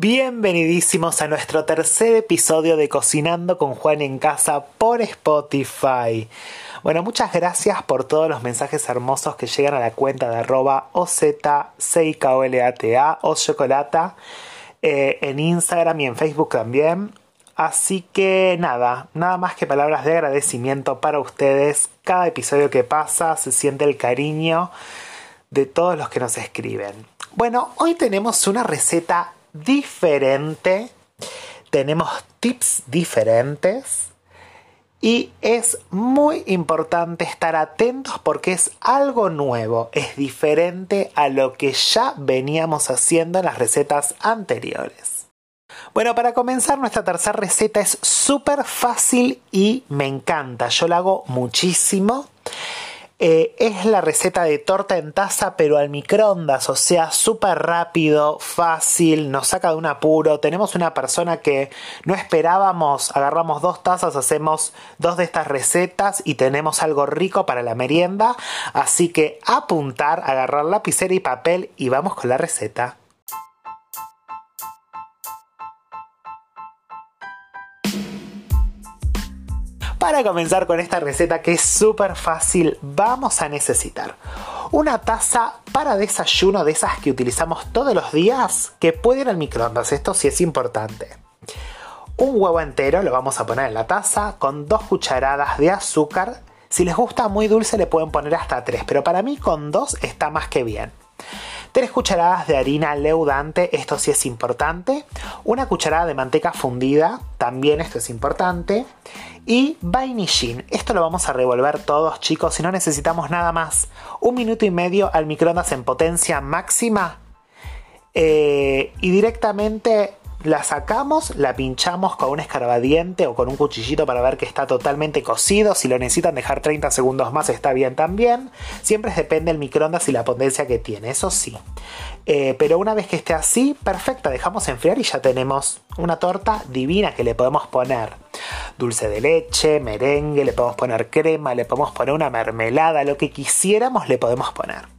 Bienvenidísimos a nuestro tercer episodio de Cocinando con Juan en Casa por Spotify. Bueno, muchas gracias por todos los mensajes hermosos que llegan a la cuenta de arroba OZCIKOLATA o Chocolata eh, en Instagram y en Facebook también. Así que nada, nada más que palabras de agradecimiento para ustedes. Cada episodio que pasa se siente el cariño de todos los que nos escriben. Bueno, hoy tenemos una receta diferente, tenemos tips diferentes y es muy importante estar atentos porque es algo nuevo, es diferente a lo que ya veníamos haciendo en las recetas anteriores. Bueno, para comenzar nuestra tercera receta es súper fácil y me encanta, yo la hago muchísimo. Eh, es la receta de torta en taza pero al microondas, o sea, súper rápido, fácil, nos saca de un apuro. Tenemos una persona que no esperábamos, agarramos dos tazas, hacemos dos de estas recetas y tenemos algo rico para la merienda. Así que apuntar, agarrar lapicera y papel y vamos con la receta. Para comenzar con esta receta que es súper fácil, vamos a necesitar una taza para desayuno de esas que utilizamos todos los días que puede ir al microondas, esto sí es importante. Un huevo entero lo vamos a poner en la taza con dos cucharadas de azúcar. Si les gusta muy dulce le pueden poner hasta tres, pero para mí con dos está más que bien. 3 cucharadas de harina leudante, esto sí es importante. Una cucharada de manteca fundida, también esto es importante. Y vainillín, esto lo vamos a revolver todos chicos y no necesitamos nada más. Un minuto y medio al microondas en potencia máxima. Eh, y directamente la sacamos, la pinchamos con un escarbadiente o con un cuchillito para ver que está totalmente cocido. Si lo necesitan dejar 30 segundos más está bien también. Siempre depende del microondas y la potencia que tiene, eso sí. Eh, pero una vez que esté así, perfecta, dejamos enfriar y ya tenemos una torta divina que le podemos poner dulce de leche, merengue, le podemos poner crema, le podemos poner una mermelada, lo que quisiéramos le podemos poner.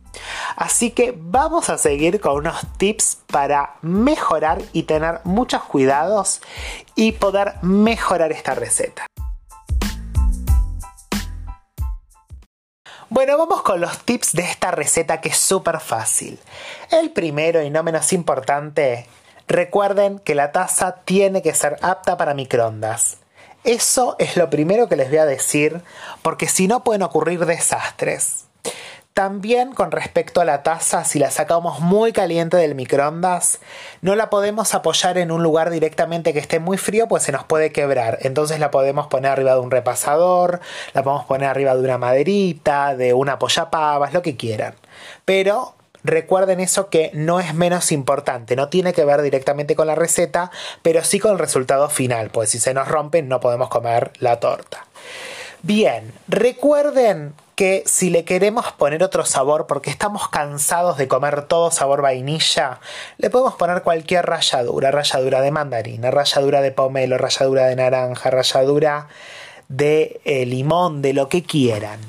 Así que vamos a seguir con unos tips para mejorar y tener muchos cuidados y poder mejorar esta receta. Bueno, vamos con los tips de esta receta que es súper fácil. El primero y no menos importante, recuerden que la taza tiene que ser apta para microondas. Eso es lo primero que les voy a decir porque si no pueden ocurrir desastres. También con respecto a la taza, si la sacamos muy caliente del microondas, no la podemos apoyar en un lugar directamente que esté muy frío, pues se nos puede quebrar. Entonces la podemos poner arriba de un repasador, la podemos poner arriba de una maderita, de una apoyapavas, lo que quieran. Pero Recuerden eso que no es menos importante, no tiene que ver directamente con la receta, pero sí con el resultado final, pues si se nos rompen no podemos comer la torta. Bien, recuerden que si le queremos poner otro sabor porque estamos cansados de comer todo sabor vainilla, le podemos poner cualquier ralladura, ralladura de mandarina, ralladura de pomelo, ralladura de naranja, ralladura de eh, limón, de lo que quieran.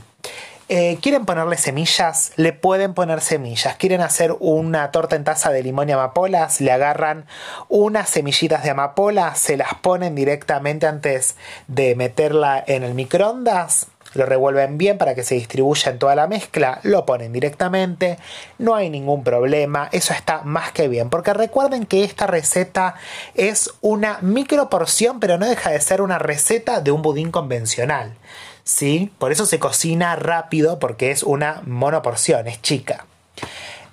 Eh, ¿Quieren ponerle semillas? Le pueden poner semillas. ¿Quieren hacer una torta en taza de limón y amapolas? Le agarran unas semillitas de amapola, se las ponen directamente antes de meterla en el microondas lo revuelven bien para que se distribuya en toda la mezcla, lo ponen directamente, no hay ningún problema, eso está más que bien, porque recuerden que esta receta es una micro porción, pero no deja de ser una receta de un budín convencional. ¿Sí? Por eso se cocina rápido porque es una monoporción, es chica.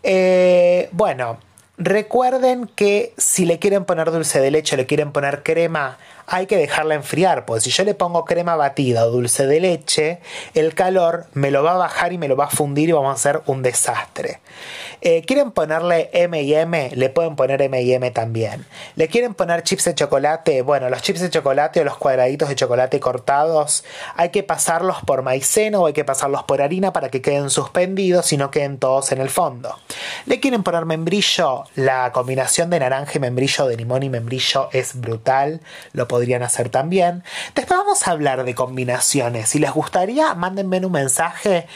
Eh, bueno, recuerden que si le quieren poner dulce de leche, le quieren poner crema, hay que dejarla enfriar, porque si yo le pongo crema batida o dulce de leche, el calor me lo va a bajar y me lo va a fundir y vamos a hacer un desastre. Eh, ¿Quieren ponerle M&M? Le pueden poner M&M también. ¿Le quieren poner chips de chocolate? Bueno, los chips de chocolate o los cuadraditos de chocolate cortados hay que pasarlos por maicena o hay que pasarlos por harina para que queden suspendidos y no queden todos en el fondo. ¿Le quieren poner membrillo? La combinación de naranja membrillo, de limón y membrillo es brutal. Podrían hacer también. Después vamos a hablar de combinaciones. Si les gustaría, mándenme un mensaje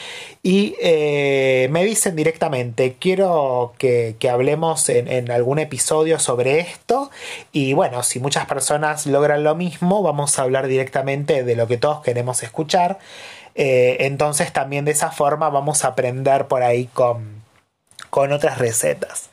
y eh, me dicen directamente, quiero que, hablemos en, algún episodio sobre esto. Y bueno, si muchas personas logran lo mismo, vamos a hablar directamente de lo que todos queremos escuchar. Eh, entonces también de esa forma vamos a aprender por ahí con, con otras recetas.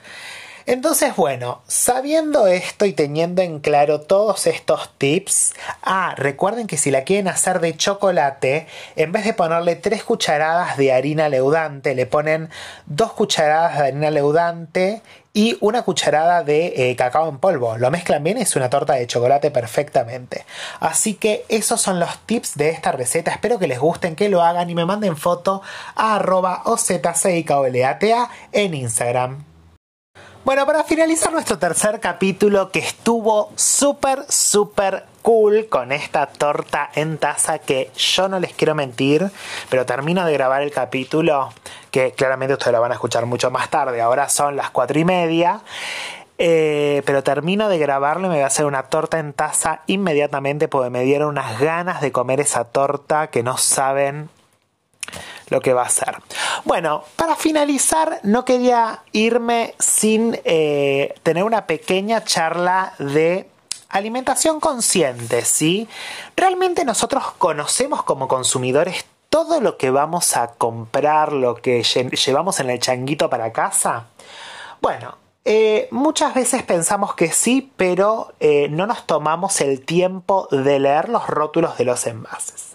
Entonces, bueno, sabiendo esto y teniendo en claro todos estos tips, ah, recuerden que si la quieren hacer de chocolate, en vez de ponerle 3 cucharadas de harina leudante, le ponen 2 cucharadas de harina leudante y una cucharada de eh, cacao en polvo. Lo mezclan bien y es una torta de chocolate perfectamente. Así que esos son los tips de esta receta. Espero que les gusten, que lo hagan y me manden foto a arroba en Instagram. Bueno, para finalizar nuestro tercer capítulo que estuvo súper, súper cool con esta torta en taza que yo no les quiero mentir, pero termino de grabar el capítulo que claramente ustedes lo van a escuchar mucho más tarde, ahora son las cuatro y media. Eh, pero termino de grabarlo y me voy a hacer una torta en taza inmediatamente porque me dieron unas ganas de comer esa torta que no saben lo que va a ser. Bueno, para finalizar, no quería irme sin eh, tener una pequeña charla de alimentación consciente, ¿sí? ¿Realmente nosotros conocemos como consumidores todo lo que vamos a comprar, lo que llevamos en el changuito para casa? Bueno, eh, muchas veces pensamos que sí, pero eh, no nos tomamos el tiempo de leer los rótulos de los envases.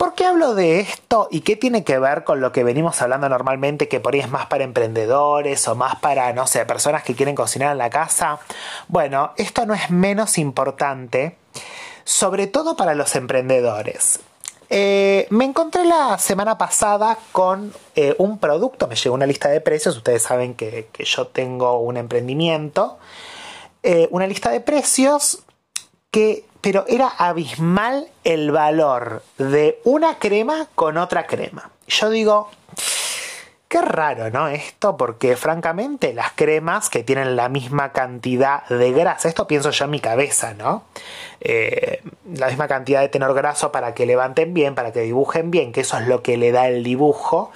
¿Por qué hablo de esto y qué tiene que ver con lo que venimos hablando normalmente, que por ahí es más para emprendedores o más para, no sé, personas que quieren cocinar en la casa? Bueno, esto no es menos importante, sobre todo para los emprendedores. Eh, me encontré la semana pasada con eh, un producto, me llegó una lista de precios, ustedes saben que, yo tengo un emprendimiento, eh, una lista de precios que pero era abismal el valor de una crema con otra crema. Yo digo, qué raro, ¿no? Esto, porque francamente las cremas que tienen la misma cantidad de grasa, esto pienso yo en mi cabeza, ¿no? Eh, la misma cantidad de tenor graso para que levanten bien, para que dibujen bien, que eso es lo que le da el dibujo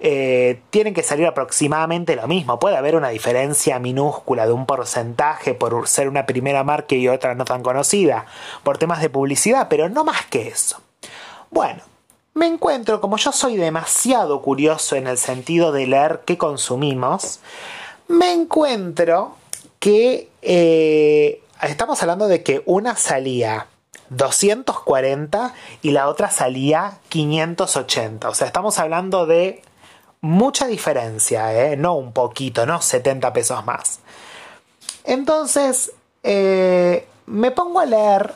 eh, tienen que salir aproximadamente lo mismo. Puede haber una diferencia minúscula de un porcentaje por ser una primera marca y otra no tan conocida, por temas de publicidad, pero no más que eso. Bueno, me encuentro, como yo soy demasiado curioso en el sentido de leer qué consumimos, me encuentro que eh, estamos hablando de que una salía 240 y la otra salía 580. O sea, estamos hablando de mucha diferencia, ¿eh? no un poquito, no 70 pesos más. Entonces, eh, me pongo a leer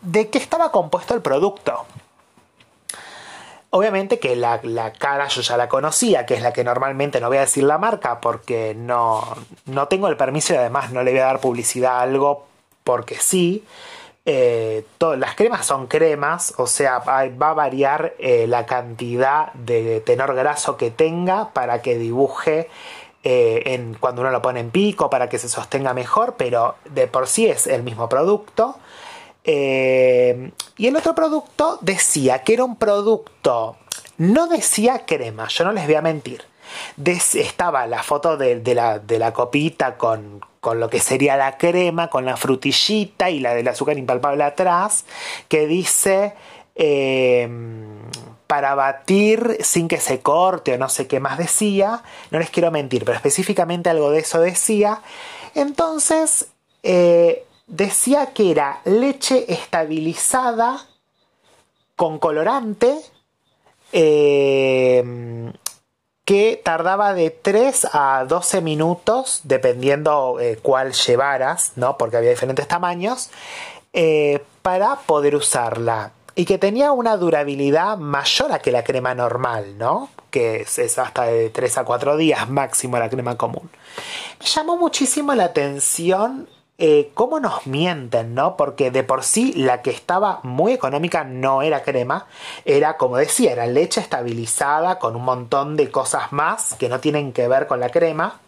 de qué estaba compuesto el producto. Obviamente que la, la, cara yo ya la conocía, que es la que normalmente no voy a decir la marca porque no, no tengo el permiso y además no le voy a dar publicidad a algo porque sí. Eh, las cremas son cremas, o sea, va, a variar eh, la cantidad de tenor graso que tenga para que dibuje eh, cuando uno lo pone en pico, para que se sostenga mejor, pero de por sí es el mismo producto. y el otro producto decía que era un producto, no decía crema, yo no les voy a mentir. Estaba la foto de, la, de la copita con, con lo que sería la crema, con la frutillita y la del azúcar impalpable atrás, que dice em, para batir sin que se corte o no sé qué más decía, no les quiero mentir, pero específicamente algo de eso decía. Entonces, eh, decía que era leche estabilizada con colorante, eh, que tardaba de 3 a 12 minutos, dependiendo eh, cuál llevaras, ¿no? porque había diferentes tamaños, eh, para poder usarla. Y que tenía una durabilidad mayor a que la crema normal, ¿no? Que es, es hasta de 3 a 4 días máximo la crema común. Me llamó muchísimo la atención eh, cómo nos mienten, ¿no? Porque de por sí la que estaba muy económica no era crema, era como decía, era leche estabilizada con un montón de cosas más que no tienen que ver con la crema.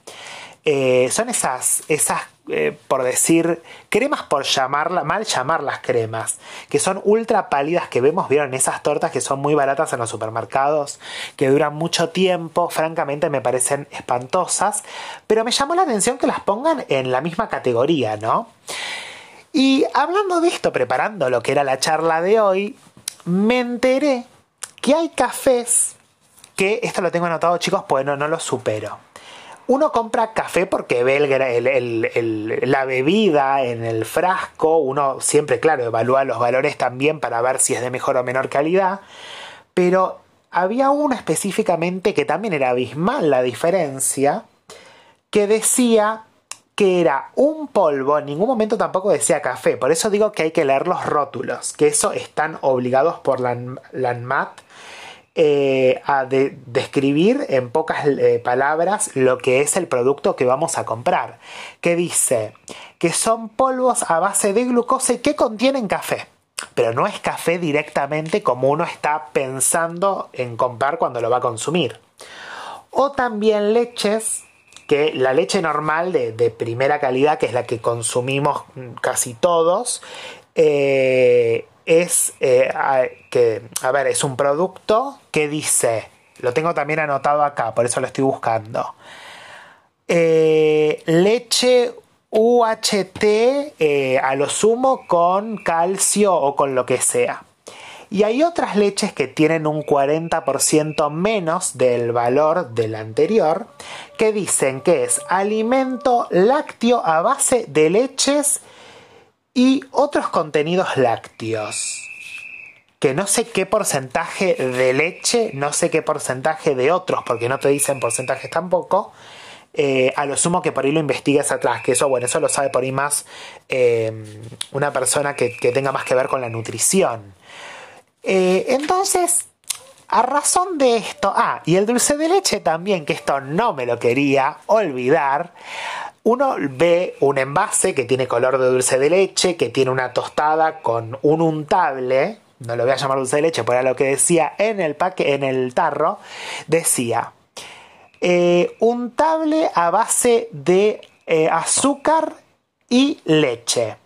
eh, son esas, esas eh, por decir, cremas por llamarla, mal llamarlas cremas, que son ultra pálidas que vemos, vieron esas tortas que son muy baratas en los supermercados, que duran mucho tiempo, francamente me parecen espantosas, pero me llamó la atención que las pongan en la misma categoría, ¿no? Y hablando de esto, preparando lo que era la charla de hoy, me enteré que hay cafés que, esto lo tengo anotado chicos, pues no, no lo supero uno compra café porque ve la bebida en el frasco, uno siempre, claro, evalúa los valores también para ver si es de mejor o menor calidad, pero había uno específicamente que también era abismal la diferencia, que decía que era un polvo, en ningún momento tampoco decía café, por eso digo que hay que leer los rótulos, que eso están obligados por la, la ANMAT eh, a describir en pocas eh, palabras lo que es el producto que vamos a comprar. Que dice que son polvos a base de glucosa y que contienen café. Pero no es café directamente como uno está pensando en comprar cuando lo va a consumir. O también leches que la leche normal de, primera calidad, que es la que consumimos casi todos, eh, es eh, que, a ver, es un producto que dice, lo tengo también anotado acá, por eso lo estoy buscando. Eh, leche UHT eh, a lo sumo con calcio o con lo que sea. Y hay otras leches que tienen un 40% menos del valor del anterior, que dicen que es alimento lácteo a base de leches y otros contenidos lácteos que no sé qué porcentaje de leche, no sé qué porcentaje de otros, porque no te dicen porcentajes tampoco, eh, a lo sumo que por ahí lo investigues atrás, que eso, bueno, eso lo sabe por ahí más eh, una persona que, tenga más que ver con la nutrición. Eh, entonces, a razón de esto, ah, y el dulce de leche también, que esto no me lo quería olvidar, uno ve un envase que tiene color de dulce de leche, que tiene una tostada con un untable, no lo voy a llamar dulce de leche, pero era lo que decía en el, paque, en el tarro, decía eh, untable a base de eh, azúcar y leche.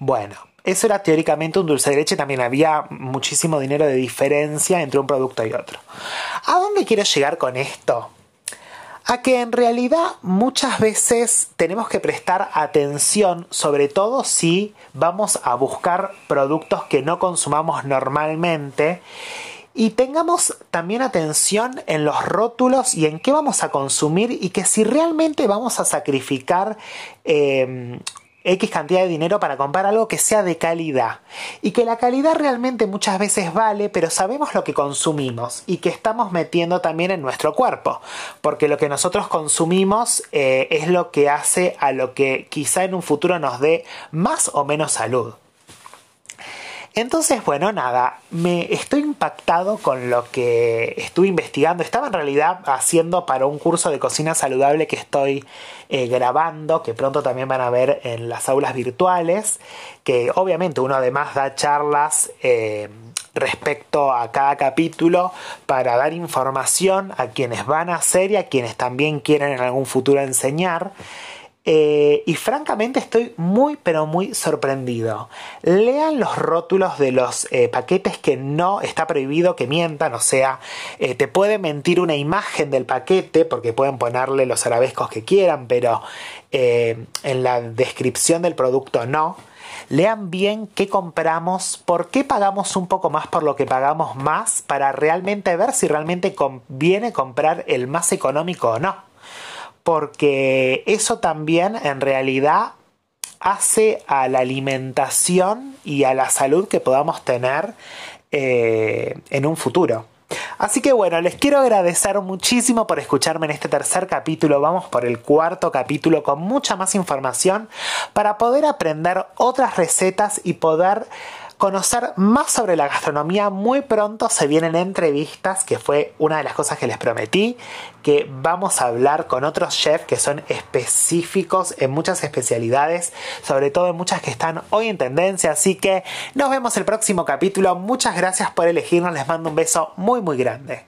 Bueno, eso era teóricamente un dulce de leche, también había muchísimo dinero de diferencia entre un producto y otro. ¿A dónde quiero llegar con esto? A que en realidad muchas veces tenemos que prestar atención, sobre todo si vamos a buscar productos que no consumamos normalmente. Y tengamos también atención en los rótulos y en qué vamos a consumir y que si realmente vamos a sacrificar eh, X cantidad de dinero para comprar algo que sea de calidad. Y que la calidad realmente muchas veces vale, pero sabemos lo que consumimos y que estamos metiendo también en nuestro cuerpo. Porque lo que nosotros consumimos eh, es lo que hace a lo que quizá en un futuro nos dé más o menos salud. Entonces, bueno, nada, me estoy impactado con lo que estuve investigando. Estaba en realidad haciendo para un curso de cocina saludable que estoy eh, grabando, que pronto también van a ver en las aulas virtuales, que obviamente uno además da charlas eh, respecto a cada capítulo para dar información a quienes van a hacer y a quienes también quieren en algún futuro enseñar. Eh, y francamente estoy muy pero muy sorprendido. Lean los rótulos de los eh, paquetes que no está prohibido que mientan, o sea, eh, te puede mentir una imagen del paquete porque pueden ponerle los arabescos que quieran, pero en la descripción del producto no. Lean bien qué compramos, por qué pagamos un poco más por lo que pagamos más, para realmente ver si realmente conviene comprar el más económico o no porque eso también en realidad hace a la alimentación y a la salud que podamos tener eh, en un futuro. Así que bueno, les quiero agradecer muchísimo por escucharme en este tercer capítulo. Vamos por el cuarto capítulo con mucha más información para poder aprender otras recetas y poder conocer más sobre la gastronomía. Muy pronto se vienen entrevistas, que fue una de las cosas que les prometí, que vamos a hablar con otros chefs que son específicos en muchas especialidades, sobre todo en muchas que están hoy en tendencia. Así que nos vemos el próximo capítulo. Muchas gracias por elegirnos. Les mando un beso muy muy grande.